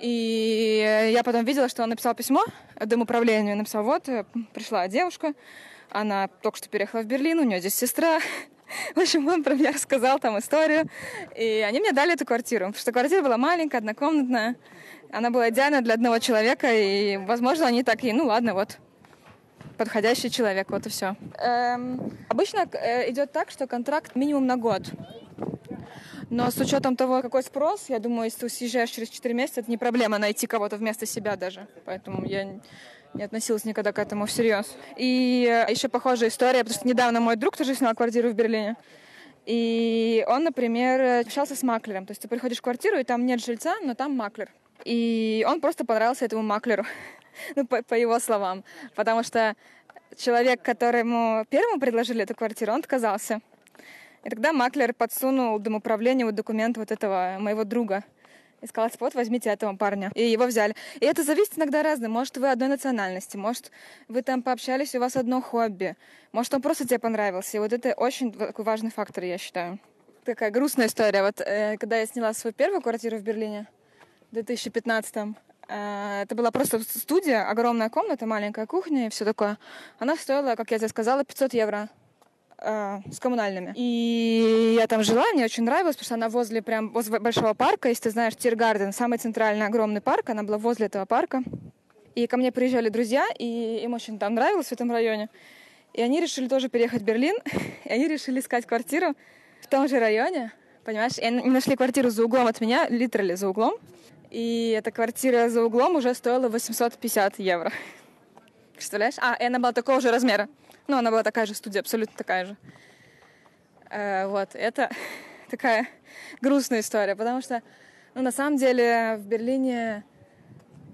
И я потом видела, что он написал письмо домоуправлению, написал, вот, пришла девушка, она только что переехала в Берлин, у нее здесь сестра, В общем, он про меня рассказал там историю, и они мне дали эту квартиру, потому что квартира была маленькая, однокомнатная, она была идеальна для одного человека, и, возможно, они такие, ну ладно, вот, подходящий человек, вот и все. Эм, обычно э, идет так, что контракт минимум на год. Но с учетом того, какой спрос, я думаю, если ты съезжаешь через 4 месяца, это не проблема найти кого-то вместо себя даже. Поэтому я не относилась никогда к этому всерьез. И э, еще похожая история, потому что недавно мой друг тоже снял квартиру в Берлине. И он, например, общался с маклером. То есть ты приходишь в квартиру, и там нет жильца, но там маклер. И он просто понравился этому маклеру, ну, по, по его словам. Потому что человек, которому первому предложили эту квартиру, он отказался. И тогда маклер подсунул домоуправлению вот документ вот этого моего друга. И сказал, типа, вот возьмите этого парня. И его взяли. И это зависит иногда разное. Может, вы одной национальности, может, вы там пообщались, у вас одно хобби. Может, он просто тебе понравился. И вот это очень такой важный фактор, я считаю. Такая грустная история. Вот э, когда я сняла свою первую квартиру в Берлине в 2015 э, это была просто студия, огромная комната, маленькая кухня и все такое. Она стоила, как я тебе сказала, 500 евро э, с коммунальными. И я там жила, мне очень нравилось, потому что она возле прям возле большого парка, если ты знаешь, Тиргарден, самый центральный огромный парк, она была возле этого парка. И ко мне приезжали друзья, и им очень там нравилось в этом районе. И они решили тоже переехать в Берлин, и они решили искать квартиру в том же районе, понимаешь? И они нашли квартиру за углом от меня, литерали за углом. И эта квартира за углом уже стоила 850 евро. Представляешь? А, и она была такого же размера. Ну, она была такая же студия, абсолютно такая же. Э, вот, это такая грустная история, потому что, ну, на самом деле, в Берлине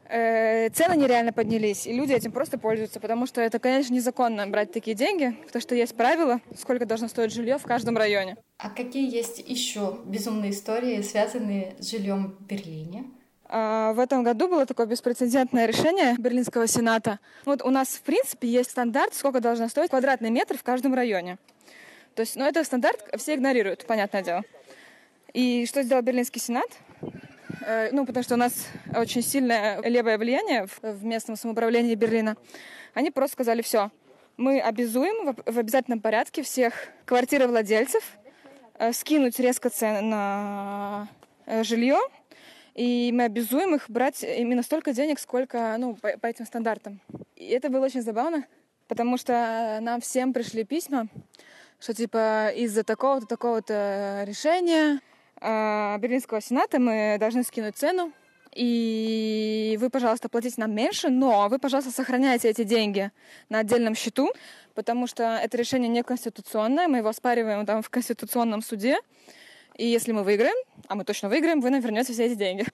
э, цены нереально поднялись, и люди этим просто пользуются, потому что это, конечно, незаконно брать такие деньги, потому что есть правила, сколько должно стоить жилье в каждом районе. А какие есть еще безумные истории, связанные с жильем в Берлине? А, в этом году было такое беспрецедентное решение Берлинского сената. Вот у нас, в принципе, есть стандарт, сколько должно стоить квадратный метр в каждом районе. То есть, ну, это стандарт все игнорируют, понятное дело. И что сделал Берлинский сенат? Э, ну, потому что у нас очень сильное левое влияние в местном самоуправлении Берлина. Они просто сказали, все, мы обязуем в обязательном порядке всех квартировладельцев э, скинуть резко цены на э, жилье, и мы обязуем их брать именно столько денег, сколько, ну, по, по этим стандартам. И это было очень забавно, потому что нам всем пришли письма, что типа из-за такого-то, такого-то решения э, Берлинского сената мы должны скинуть цену, и вы, пожалуйста, платите нам меньше, но вы, пожалуйста, сохраняйте эти деньги на отдельном счету, потому что это решение неконституционное, мы его оспариваем там в Конституционном суде, и если мы выиграем, а мы точно выиграем, вы нам вернете все эти деньги.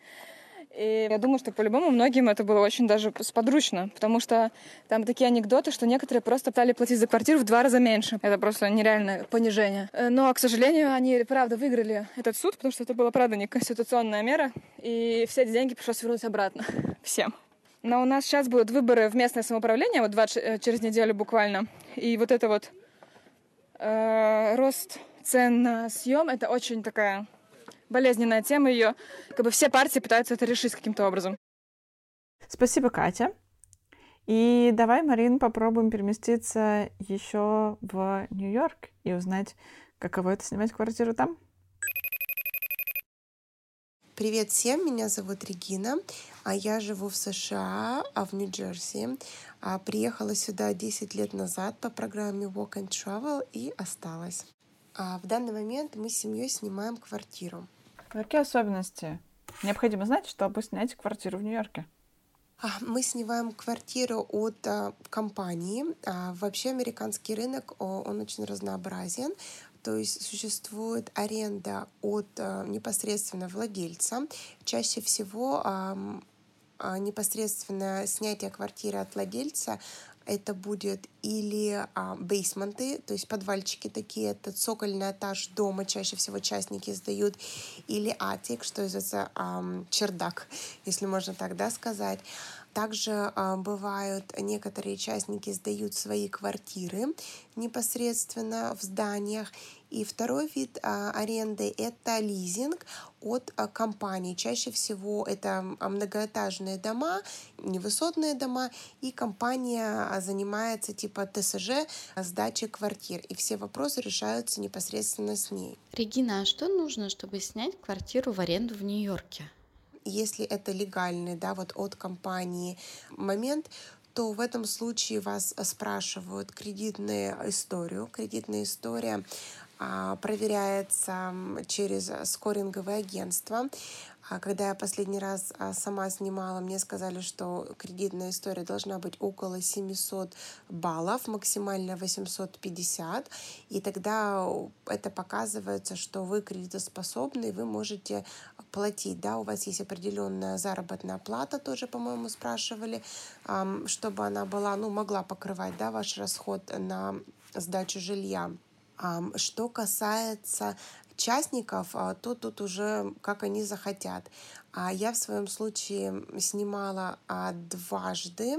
И я думаю, что по-любому многим это было очень даже сподручно, потому что там такие анекдоты, что некоторые просто стали платить за квартиру в два раза меньше. Это просто нереальное понижение. Э, но, к сожалению, они, правда, выиграли этот суд, потому что это была, правда, неконституционная мера, и все эти деньги пришлось вернуть обратно всем. Но у нас сейчас будут выборы в местное самоуправление, вот 20, э, через неделю буквально. И вот это вот э, рост цен на съем это очень такая болезненная тема ее. Как бы все партии пытаются это решить каким-то образом. Спасибо, Катя. И давай, Марин, попробуем переместиться еще в Нью-Йорк и узнать, каково это снимать квартиру там. Привет всем, меня зовут Регина, а я живу в США, а в Нью-Джерси. А приехала сюда 10 лет назад по программе Walk and Travel и осталась. А в данный момент мы с семьей снимаем квартиру. Какие особенности необходимо знать, чтобы снять квартиру в Нью-Йорке? А, мы снимаем квартиру от а, компании. А, вообще американский рынок, он очень разнообразен. То есть существует аренда от непосредственно владельца. Чаще всего непосредственно снятие квартиры от владельца это будет или а, бейсменты, то есть подвальчики такие, это цокольный этаж дома, чаще всего частники сдают, или атик, что называется а, чердак, если можно так да, сказать. Также а, бывают некоторые частники сдают свои квартиры непосредственно в зданиях, И второй вид а, аренды – это лизинг от а, компании. Чаще всего это многоэтажные дома, невысотные дома, и компания занимается типа ТСЖ, сдачи квартир. И все вопросы решаются непосредственно с ней. Регина, а что нужно, чтобы снять квартиру в аренду в Нью-Йорке? Если это легальный, да, вот от компании момент, то в этом случае вас спрашивают кредитную историю. Кредитная история а, проверяется через скоринговое агентство. А когда я последний раз а, сама снимала, мне сказали, что кредитная история должна быть около 700 баллов, максимально 850. И тогда это показывается, что вы кредитоспособны, вы можете платить. Да, у вас есть определенная заработная плата, тоже, по-моему, спрашивали, чтобы она была, ну, могла покрывать да, ваш расход на сдачу жилья. Что касается частников, а, то тут уже как они захотят. А я в своем случае снимала а, дважды.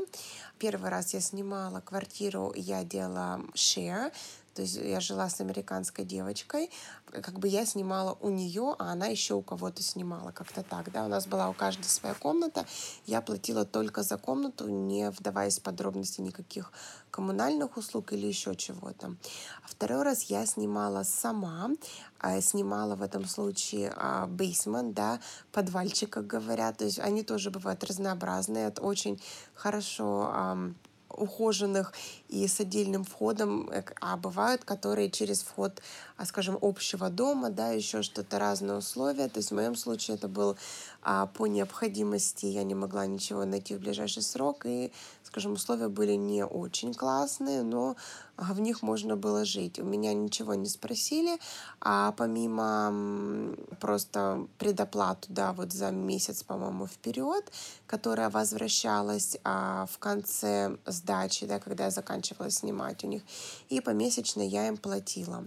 Первый раз я снимала квартиру, я делала share, то есть я жила с американской девочкой, как бы я снимала у нее, а она еще у кого-то снимала, как-то так, да, у нас была у каждой своя комната, я платила только за комнату, не вдаваясь в подробности никаких коммунальных услуг или еще чего-то. А второй раз я снимала сама, а, снимала в этом случае бейсмент, да, подвальчик, как говорят, то есть они тоже бывают разнообразные, это очень хорошо ухоженных и с отдельным входом, а бывают, которые через вход, а, скажем, общего дома, да, еще что-то разные условия. То есть в моем случае это был а, по необходимости, я не могла ничего найти в ближайший срок, и, скажем, условия были не очень классные, но а, в них можно было жить. У меня ничего не спросили, а помимо просто предоплату, да, вот за месяц, по-моему, вперед, которая возвращалась а, в конце сдачи, да, когда я заканчивала снимать у них, и помесячно я им платила.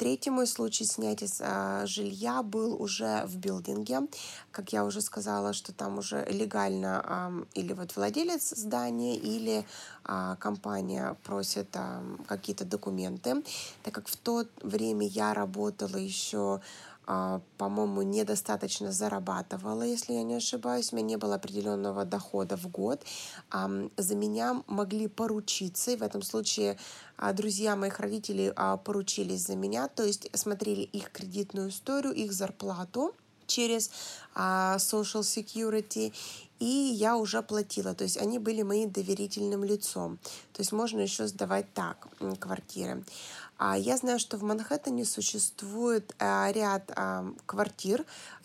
Третий мой случай снятия а, жилья был уже в билдинге. Как я уже сказала, что там уже легально а, или вот владелец здания, или а, компания просит а, какие-то документы. Так как в то время я работала еще по-моему, недостаточно зарабатывала, если я не ошибаюсь. У меня не было определенного дохода в год. За меня могли поручиться, и в этом случае а, друзья моих родителей а, поручились за меня, то есть смотрели их кредитную историю, их зарплату через Social Security, и я уже платила, то есть они были моим доверительным лицом. То есть можно еще сдавать так квартиры. А я знаю, что в Манхэттене существует а, ряд а, квартир,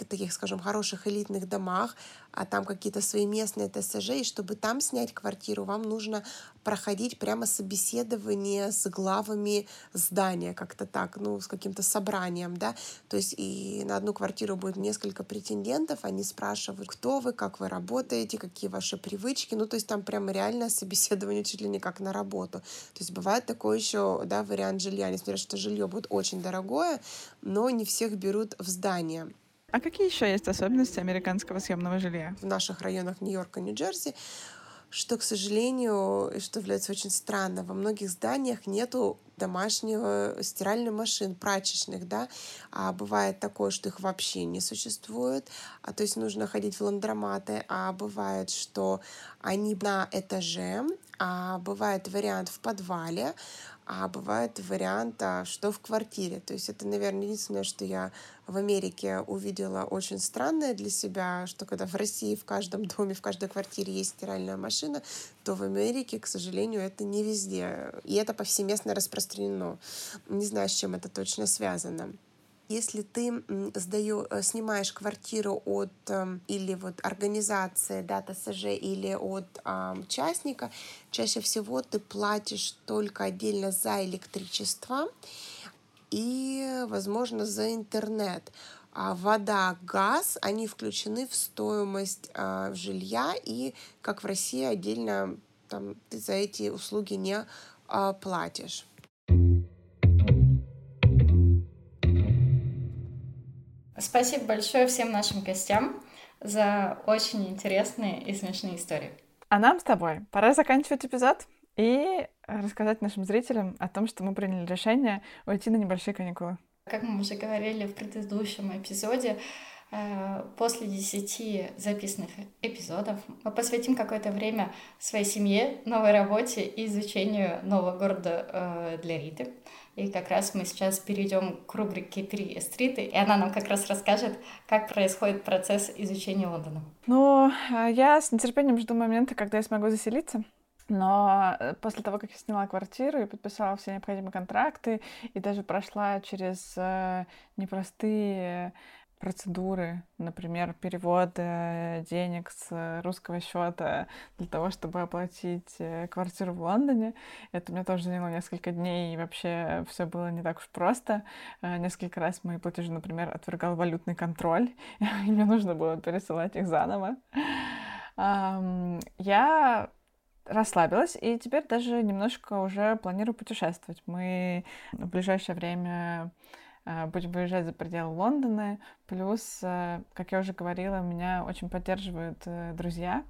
таких, скажем, хороших элитных домах, а там какие-то свои местные ТСЖ, и чтобы там снять квартиру, вам нужно проходить прямо собеседование с главами здания, как-то так, ну, с каким-то собранием, да, то есть и на одну квартиру будет несколько претендентов, они спрашивают, кто вы, как вы работаете, какие ваши привычки, ну, то есть там прямо реальное собеседование чуть ли не как на работу. То есть бывает такой еще, да, вариант жилья, несмотря что жилье будет очень дорогое, но не всех берут в здание. А какие еще есть особенности американского съемного жилья? В наших районах Нью-Йорка, Нью-Джерси что, к сожалению, что является очень странно, во многих зданиях нету домашнего стиральных машин, прачечных, да, а бывает такое, что их вообще не существует, а то есть нужно ходить в ландроматы, а бывает, что они на этаже, а бывает вариант в подвале, а бывает вариант, а, что в квартире. То есть это, наверное, единственное, что я в Америке увидела очень странное для себя, что когда в России в каждом доме, в каждой квартире есть стиральная машина, то в Америке, к сожалению, это не везде. И это повсеместно распространено. Не знаю, с чем это точно связано. Если ты сдаю, э, снимаешь квартиру от эм, или вот организации дата СЖ или от а, частника, чаще всего ты платишь только отдельно за электричество и, возможно, за интернет. А вода, газ, они включены в стоимость а, жилья, и, как в России, отдельно там, ты за эти услуги не а, платишь. Спасибо большое всем нашим гостям за очень интересные и смешные истории. А нам с тобой пора заканчивать эпизод и рассказать нашим зрителям о том, что мы приняли решение уйти на небольшие каникулы. Как мы уже говорили в предыдущем эпизоде, э, после 10 записанных эпизодов мы посвятим какое-то время своей семье, новой работе и изучению нового города э, для Риты. И как раз мы сейчас перейдем к рубрике «Переезд Риты», и она нам как раз расскажет, как происходит процесс изучения Лондона. Ну, э, я с нетерпением жду момента, когда я смогу заселиться. Но э, после того, как я сняла квартиру и подписала все необходимые контракты, и даже прошла через э, непростые процедуры, например, перевод денег с русского счета для того, чтобы оплатить э, квартиру в Лондоне. Это мне тоже заняло несколько дней, и вообще все было не так уж просто. Э, несколько раз мои платежи, например, отвергал валютный контроль, и мне нужно было пересылать их заново. Я расслабилась, и теперь даже немножко уже планирую путешествовать. Мы в ближайшее время будем выезжать за пределы Лондона. Плюс, э, как я уже говорила, меня очень поддерживают э, друзья.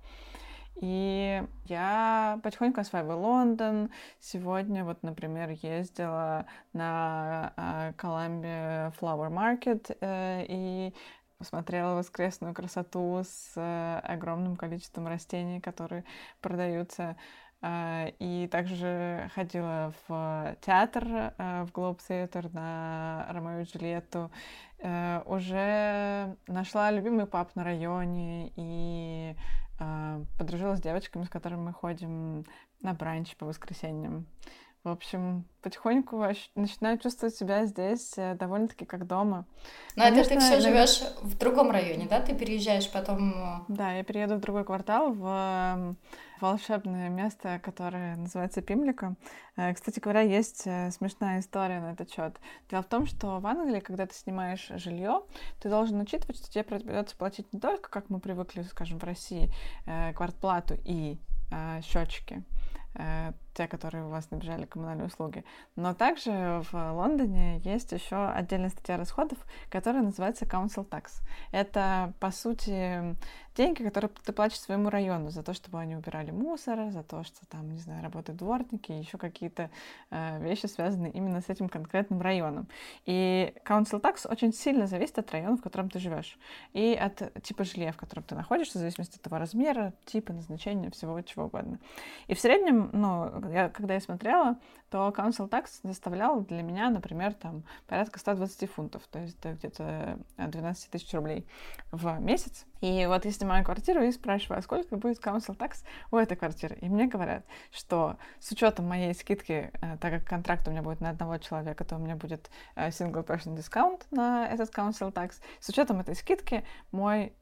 И я потихоньку осваиваю Лондон. Сегодня, вот, например, ездила на Columbia Flower Market и посмотрела воскресную красоту с э, огромным количеством растений, которые продаются. Э, и также ходила в театр, э, в Глоб Theater на Ромео и Джульетту. Уже нашла любимый пап на районе и подружилась с девочками, с которыми мы ходим на бранч по воскресеньям. В общем, потихоньку начинаю чувствовать себя здесь э, довольно-таки как дома. Но Конечно, это ты все живешь в другом районе, да? Ты переезжаешь потом... Э, да, я перееду в другой квартал, в эм, волшебное место, которое называется Пимлика. Э, кстати говоря, есть смешная история на этот счет. Дело в том, что в Англии, когда ты снимаешь жилье, ты должен учитывать, что тебе придется платить не только, как мы привыкли, скажем, в России, квартплату и счетчики, те, которые у вас набежали коммунальные услуги. Но также в Лондоне есть еще отдельная статья расходов, которая называется Council Tax. Это, по сути, деньги, которые ты платишь своему району за то, чтобы они убирали мусор, за то, что там, не знаю, работают дворники, еще какие-то э, вещи, связанные именно с этим конкретным районом. И Council Tax очень сильно зависит от района, в котором ты живешь, и от типа жилья, в котором ты находишься, в зависимости от того размера, типа, назначения, всего чего угодно. И в среднем, ну, я, когда я смотрела, то Council Tax заставлял для меня, например, там порядка 120 фунтов, то есть где-то 12 тысяч рублей в месяц. И вот я снимаю квартиру и спрашиваю, а сколько будет Council Tax у этой квартиры? И мне говорят, что с учетом моей скидки, э, так как контракт у меня будет на одного человека, то у меня будет э, single person discount на этот Council Tax. С учетом этой скидки мой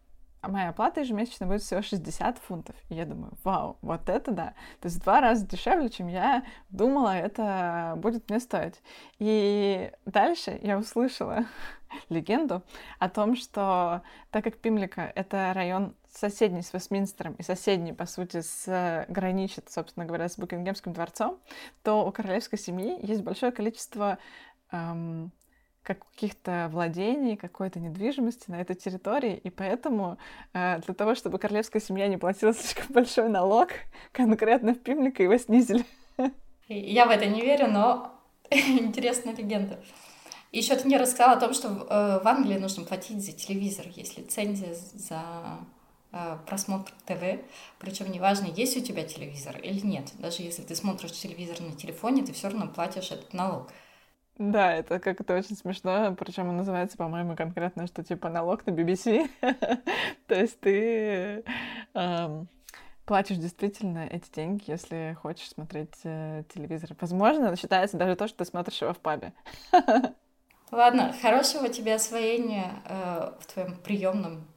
а моя оплата ежемесячно будет всего 60 фунтов. И я думаю, вау, вот это да. То есть в два раза дешевле, чем я думала, это будет мне стоить. И дальше я услышала легенду о том, что так как Пимлика — это район соседний с Вестминстером и соседний, по сути, с граничит, собственно говоря, с Букингемским дворцом, то у королевской семьи есть большое количество эм, каких-то владений, какой-то недвижимости на этой территории, и поэтому э, для того, чтобы королевская семья не платила слишком большой налог, конкретно в Пимлика его снизили. Я в это не верю, но интересная легенда. Еще ты мне рассказала о том, что э, в Англии нужно платить за телевизор, есть лицензия за э, просмотр ТВ, причем неважно, есть у тебя телевизор или нет. Даже если ты смотришь телевизор на телефоне, ты все равно платишь этот налог. Да, это как-то очень смешно, причем он называется, по-моему, конкретно, что типа налог на BBC. То есть ты эм, платишь действительно эти деньги, если хочешь смотреть э, телевизор. Возможно, считается даже то, что ты смотришь его в пабе. Ладно, хорошего тебе освоения э, в твоем приемном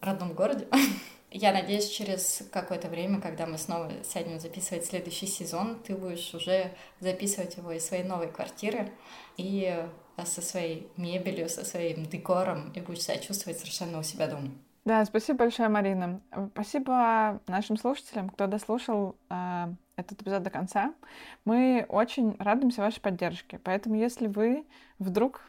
родном городе. Я надеюсь, через какое-то время, когда мы снова сядем записывать следующий сезон, ты будешь уже записывать его из своей новой квартиры и э, со своей мебелью, со своим декором, и будешь себя чувствовать совершенно у себя дома. Да, спасибо большое, Марина. Спасибо нашим слушателям, кто дослушал э, этот эпизод до конца. Мы очень радуемся вашей поддержке. Поэтому, если вы вдруг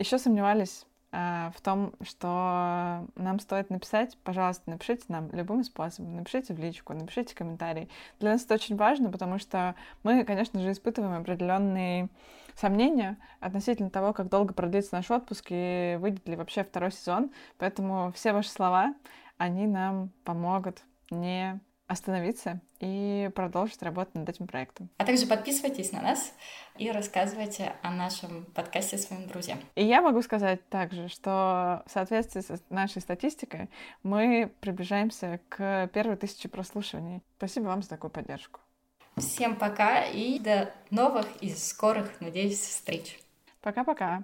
еще сомневались э, в том, что нам стоит написать, пожалуйста, напишите нам любым способом, напишите в личку, напишите комментарий. Для нас это очень важно, потому что мы, конечно же, испытываем определенные сомнения относительно того, как долго продлится наш отпуск и выйдет ли вообще второй сезон. Поэтому все ваши слова, они нам помогут не остановиться и продолжить работать над этим проектом. А также подписывайтесь на нас и рассказывайте о нашем подкасте своим друзьям. И я могу сказать также, что в соответствии с нашей статистикой мы приближаемся к первой тысяче прослушиваний. Спасибо вам за такую поддержку. Всем пока и до новых и скорых, надеюсь, встреч. Пока-пока.